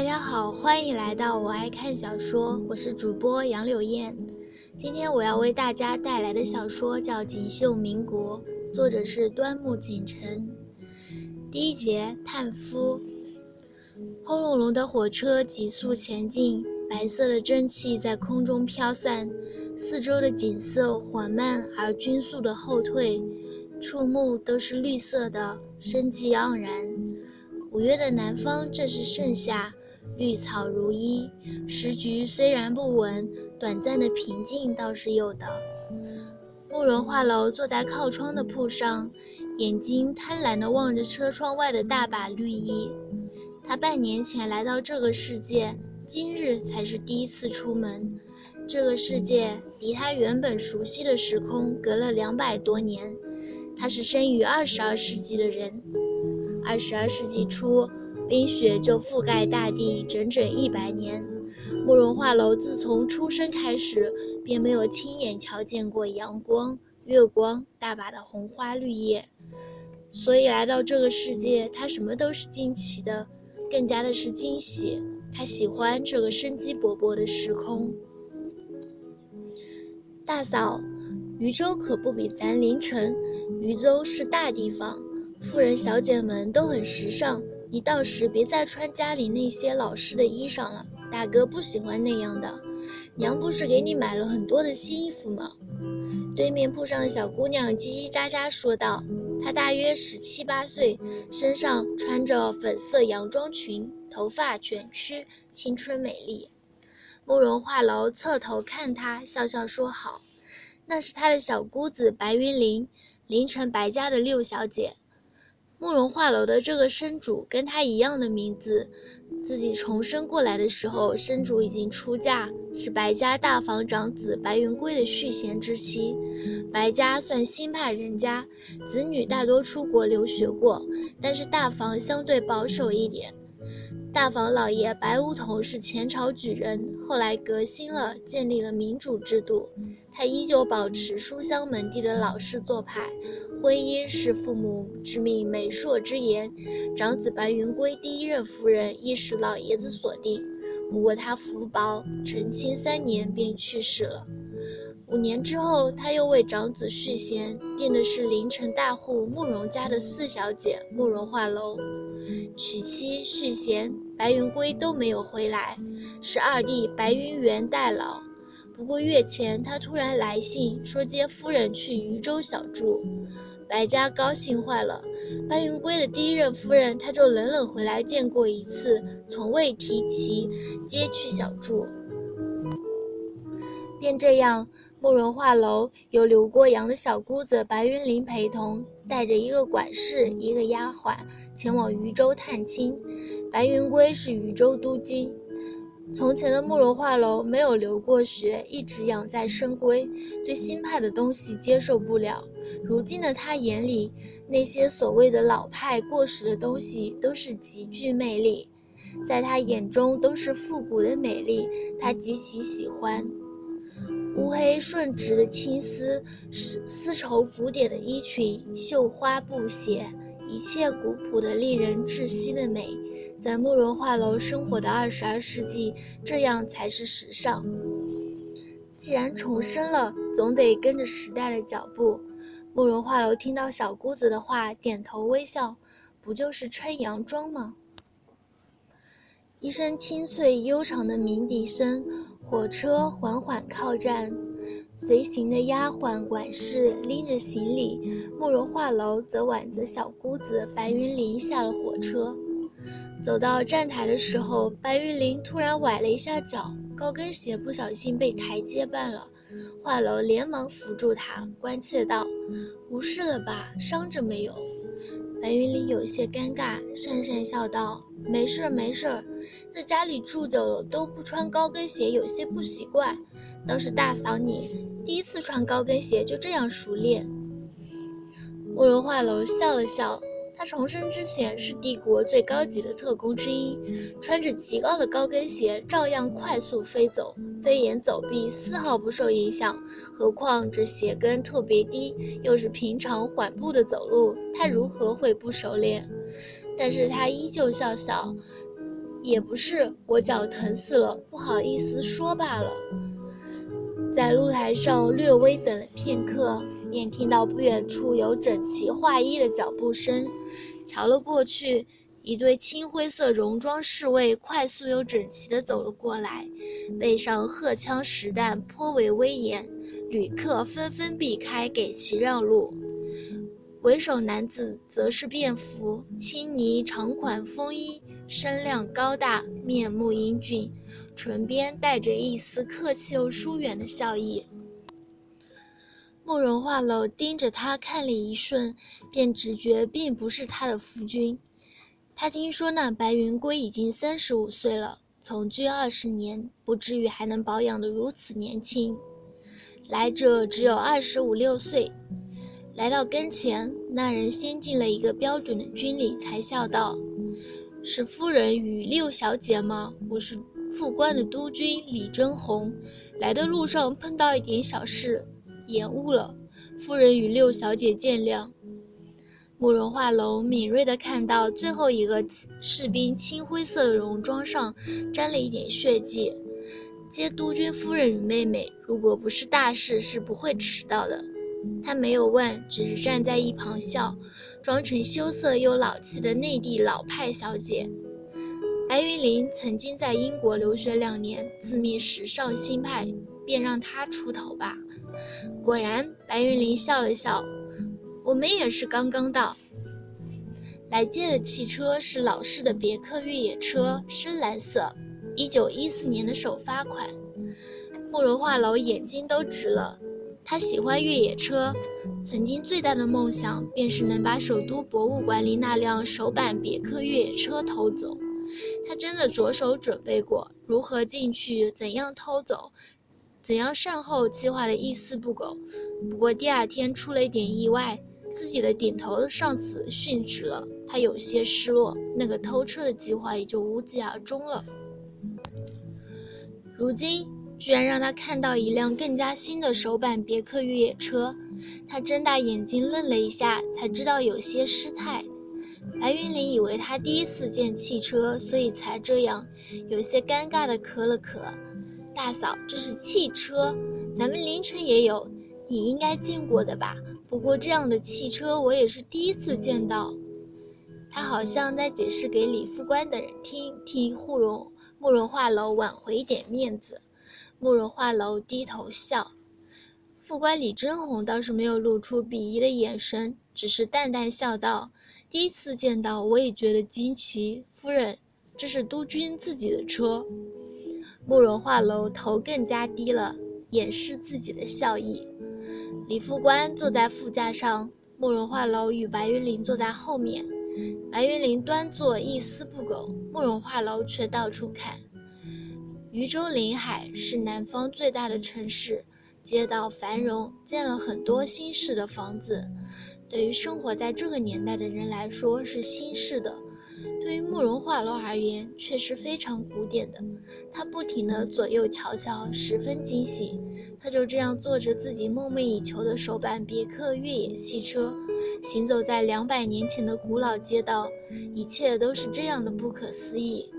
大家好，欢迎来到我爱看小说，我是主播杨柳燕。今天我要为大家带来的小说叫《锦绣民国》，作者是端木锦城。第一节，探夫。轰隆隆的火车急速前进，白色的蒸汽在空中飘散，四周的景色缓慢而均速的后退，触目都是绿色的，生机盎然。五月的南方正是盛夏。绿草如茵，时局虽然不稳，短暂的平静倒是有的。慕容画楼坐在靠窗的铺上，眼睛贪婪地望着车窗外的大把绿意。他半年前来到这个世界，今日才是第一次出门。这个世界离他原本熟悉的时空隔了两百多年。他是生于二十二世纪的人，二十二世纪初。冰雪就覆盖大地整整一百年。慕容画楼自从出生开始，便没有亲眼瞧见过阳光、月光、大把的红花绿叶，所以来到这个世界，他什么都是惊奇的，更加的是惊喜。他喜欢这个生机勃勃的时空。大嫂，渝州可不比咱临城，渝州是大地方，富人小姐们都很时尚。你到时别再穿家里那些老式的衣裳了，大哥不喜欢那样的。娘不是给你买了很多的新衣服吗？对面铺上的小姑娘叽叽喳喳说道。她大约十七八岁，身上穿着粉色洋装裙，头发卷曲，青春美丽。慕容画楼侧头看她，笑笑说：“好，那是他的小姑子白云林，林城白家的六小姐。”慕容画楼的这个生主跟他一样的名字，自己重生过来的时候，生主已经出嫁，是白家大房长子白云归的续弦之妻。白家算新派人家，子女大多出国留学过，但是大房相对保守一点。大房老爷白梧桐是前朝举人，后来革新了，建立了民主制度。他依旧保持书香门第的老式做派，婚姻是父母之命、媒妁之言。长子白云归第一任夫人亦是老爷子所定，不过他福薄，成亲三年便去世了。五年之后，他又为长子续弦，定的是临城大户慕容家的四小姐慕容画楼。娶妻续弦，白云归都没有回来，是二弟白云元代劳。不过月前，他突然来信说接夫人去渝州小住，白家高兴坏了。白云归的第一任夫人，他就冷冷回来见过一次，从未提及接去小住。便这样，慕容画楼由刘国阳的小姑子白云林陪同，带着一个管事、一个丫鬟前往渝州探亲。白云归是渝州都京。从前的慕容画楼没有留过学，一直养在深闺，对新派的东西接受不了。如今的他眼里，那些所谓的老派过时的东西都是极具魅力，在他眼中都是复古的美丽，他极其喜欢。乌黑顺直的青丝，丝丝绸古典的衣裙，绣花布鞋，一切古朴的、令人窒息的美。在慕容画楼生活的二十二世纪，这样才是时尚。既然重生了，总得跟着时代的脚步。慕容画楼听到小姑子的话，点头微笑，不就是穿洋装吗？一声清脆悠长的鸣笛声，火车缓缓靠站，随行的丫鬟管事拎着行李，慕容画楼则挽着小姑子白云林下了火车。走到站台的时候，白玉玲突然崴了一下脚，高跟鞋不小心被台阶绊了。画楼连忙扶住她，关切道：“无事了吧？伤着没有？”白云林有些尴尬，讪讪笑道：“没事儿没事儿，在家里住久了都不穿高跟鞋，有些不习惯。倒是大嫂你，第一次穿高跟鞋就这样熟练。”慕容画楼笑了笑。他重生之前是帝国最高级的特工之一，穿着极高的高跟鞋照样快速飞走，飞檐走壁丝毫不受影响。何况这鞋跟特别低，又是平常缓步的走路，他如何会不熟练？但是他依旧笑笑，也不是，我脚疼死了，不好意思说罢了。在露台上略微等了片刻，便听到不远处有整齐划一的脚步声。瞧了过去，一对青灰色戎装侍卫快速又整齐地走了过来，背上荷枪实弹，颇为威严。旅客纷纷避开，给其让路。为首男子则是便服，青呢长款风衣，身量高大，面目英俊。唇边带着一丝客气又疏远的笑意。慕容画楼盯着他看了一瞬，便直觉并不是他的夫君。他听说那白云归已经三十五岁了，从军二十年，不至于还能保养得如此年轻。来者只有二十五六岁，来到跟前，那人先进了一个标准的军礼，才笑道：“是夫人与六小姐吗？我是。”副官的督军李真红，来的路上碰到一点小事，延误了。夫人与六小姐见谅。慕容画楼敏锐地看到最后一个士兵青灰色的戎装上沾了一点血迹。接督军夫人与妹妹，如果不是大事，是不会迟到的。他没有问，只是站在一旁笑，装成羞涩又老气的内地老派小姐。白云林曾经在英国留学两年，自命时尚新派，便让他出头吧。果然，白云林笑了笑：“我们也是刚刚到。来接的汽车是老式的别克越野车，深蓝色，一九一四年的首发款。”慕容画楼眼睛都直了。他喜欢越野车，曾经最大的梦想便是能把首都博物馆里那辆首版别克越野车偷走。他真的着手准备过如何进去，怎样偷走，怎样善后，计划的一丝不苟。不过第二天出了一点意外，自己的顶头上司殉职了，他有些失落，那个偷车的计划也就无疾而终了。如今居然让他看到一辆更加新的首版别克越野车，他睁大眼睛愣了一下，才知道有些失态。白云林以为他第一次见汽车，所以才这样，有些尴尬的咳了咳。大嫂，这是汽车，咱们凌晨也有，你应该见过的吧？不过这样的汽车我也是第一次见到。他好像在解释给李副官的人听，替慕容慕容画楼挽回一点面子。慕容画楼低头笑，副官李真红倒是没有露出鄙夷的眼神，只是淡淡笑道。第一次见到，我也觉得惊奇。夫人，这是督军自己的车。慕容画楼头更加低了，掩饰自己的笑意。李副官坐在副驾上，慕容画楼与白云林坐在后面。白云林端坐，一丝不苟；慕容画楼却到处看。渝州临海是南方最大的城市，街道繁荣，建了很多新式的房子。对于生活在这个年代的人来说是新式的，对于慕容画楼而言却是非常古典的。他不停地左右瞧瞧，十分惊喜。他就这样坐着自己梦寐以求的首版别克越野汽车，行走在两百年前的古老街道，一切都是这样的不可思议。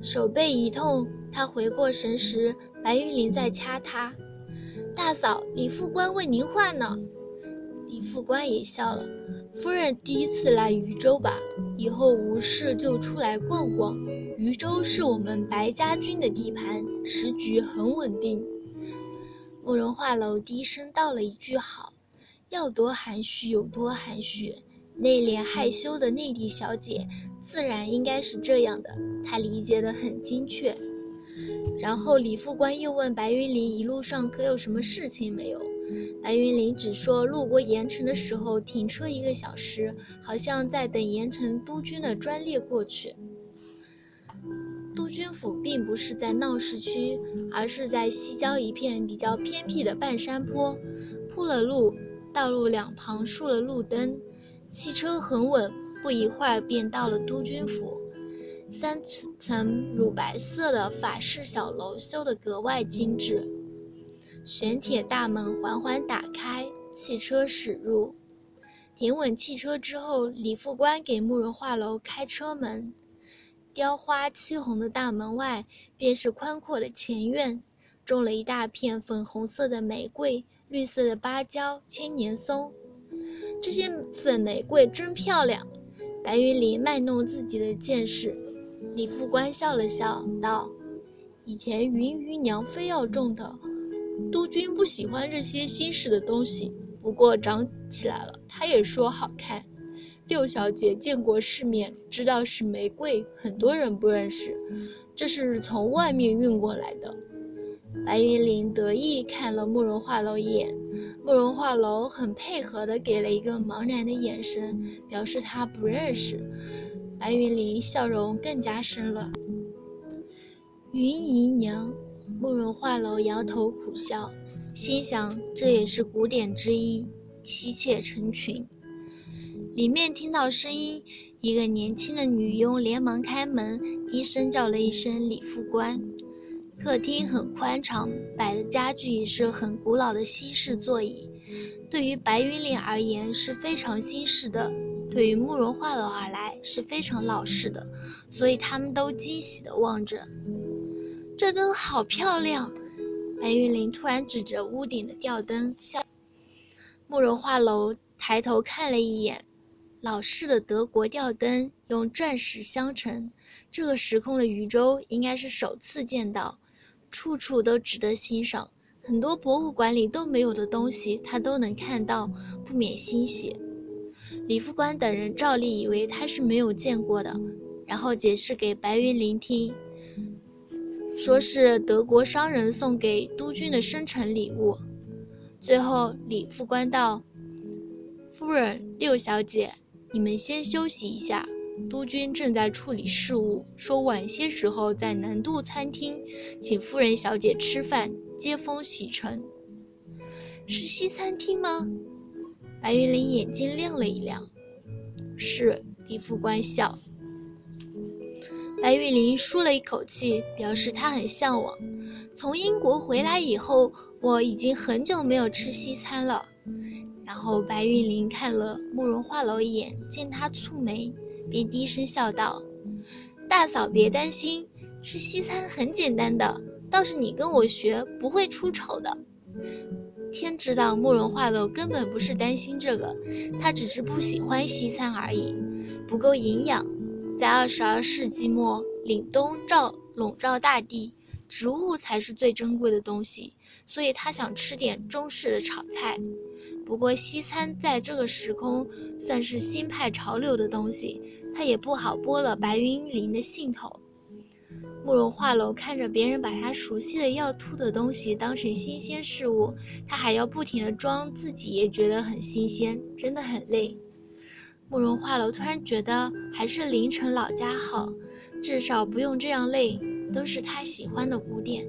手背一痛，他回过神时，白玉林在掐他。大嫂，李副官为您画呢。李副官也笑了。夫人第一次来渝州吧？以后无事就出来逛逛。渝州是我们白家军的地盘，时局很稳定。慕容画楼低声道了一句：“好。”要多含蓄有多含蓄，内敛害羞的内地小姐自然应该是这样的。她理解得很精确。然后李副官又问白云林一路上可有什么事情没有？白云林只说路过盐城的时候停车一个小时，好像在等盐城督军的专列过去。督军府并不是在闹市区，而是在西郊一片比较偏僻的半山坡，铺了路，道路两旁竖了路灯，汽车很稳，不一会儿便到了督军府。三层乳白色的法式小楼修得格外精致，玄铁大门缓缓打开，汽车驶入。停稳汽车之后，李副官给慕容画楼开车门，雕花漆红的大门外，便是宽阔的前院，种了一大片粉红色的玫瑰、绿色的芭蕉、千年松。这些粉玫瑰真漂亮。白云里卖弄自己的见识。李副官笑了笑，道：“以前云姨娘非要种的，督军不喜欢这些新式的东西。不过长起来了，他也说好看。”六小姐见过世面，知道是玫瑰，很多人不认识，这是从外面运过来的。白云林得意看了慕容画楼一眼，慕容画楼很配合的给了一个茫然的眼神，表示他不认识。白云林笑容更加深了。云姨娘，慕容画楼摇头苦笑，心想这也是古典之一，妻妾成群。里面听到声音，一个年轻的女佣连忙开门，低声叫了一声“李副官”。客厅很宽敞，摆的家具也是很古老的西式座椅，对于白云岭而言是非常新式的，对于慕容画楼而来是非常老式的，所以他们都惊喜地望着。这灯好漂亮！白云林突然指着屋顶的吊灯笑。慕容画楼抬头看了一眼。老式的德国吊灯用钻石镶成，这个时空的余舟应该是首次见到，处处都值得欣赏，很多博物馆里都没有的东西他都能看到，不免欣喜。李副官等人照例以为他是没有见过的，然后解释给白云林听，说是德国商人送给督军的生辰礼物。最后李副官道：“夫人，六小姐。”你们先休息一下，督军正在处理事务，说晚些时候在南渡餐厅请夫人小姐吃饭，接风洗尘。是西餐厅吗？白云林眼睛亮了一亮。是，李副官笑。白玉林舒了一口气，表示他很向往。从英国回来以后，我已经很久没有吃西餐了。然后白玉林看了慕容画楼一眼，见他蹙眉，便低声笑道：“大嫂别担心，吃西餐很简单的，倒是你跟我学不会出丑的。”天知道慕容画楼根本不是担心这个，他只是不喜欢西餐而已，不够营养。在二十二世纪末，凛冬照笼罩大地，植物才是最珍贵的东西，所以他想吃点中式的炒菜。不过西餐在这个时空算是新派潮流的东西，他也不好拨了白云林的兴头。慕容画楼看着别人把他熟悉的要吐的东西当成新鲜事物，他还要不停的装自己也觉得很新鲜，真的很累。慕容画楼突然觉得还是凌晨老家好，至少不用这样累，都是他喜欢的古典。